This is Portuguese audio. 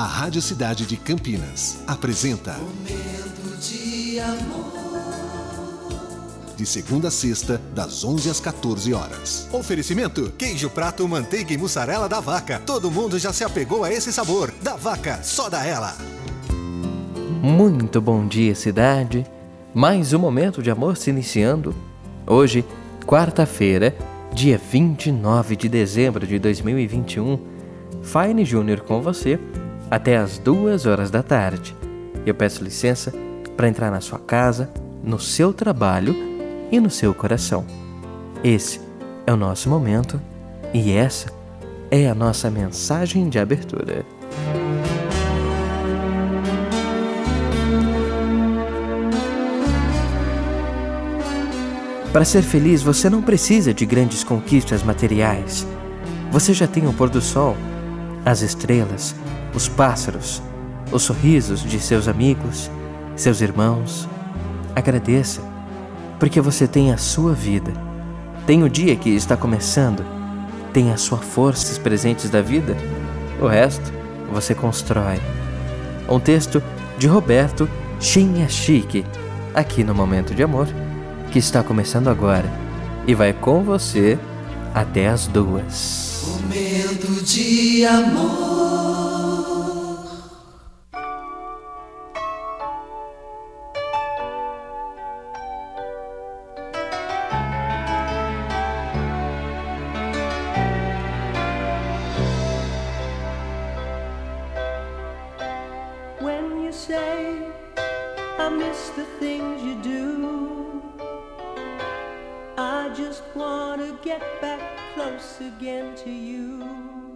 A Rádio Cidade de Campinas apresenta Momento de amor. De segunda a sexta, das 11 às 14 horas. Oferecimento: queijo prato, manteiga e mussarela da vaca. Todo mundo já se apegou a esse sabor. Da vaca, só da ela. Muito bom dia, cidade. Mais um momento de amor se iniciando. Hoje, quarta-feira, dia 29 de dezembro de 2021. Fine Júnior com você até as duas horas da tarde. Eu peço licença para entrar na sua casa, no seu trabalho e no seu coração. Esse é o nosso momento e essa é a nossa mensagem de abertura. Para ser feliz, você não precisa de grandes conquistas materiais. Você já tem o pôr do sol, as estrelas, os pássaros, os sorrisos de seus amigos, seus irmãos. Agradeça porque você tem a sua vida, tem o dia que está começando, tem as suas forças presentes da vida, o resto você constrói. Um texto de Roberto Chique, aqui no Momento de Amor, que está começando agora e vai com você até as duas. Momento de amor. you say I miss the things you do. Just wanna get back close again to you.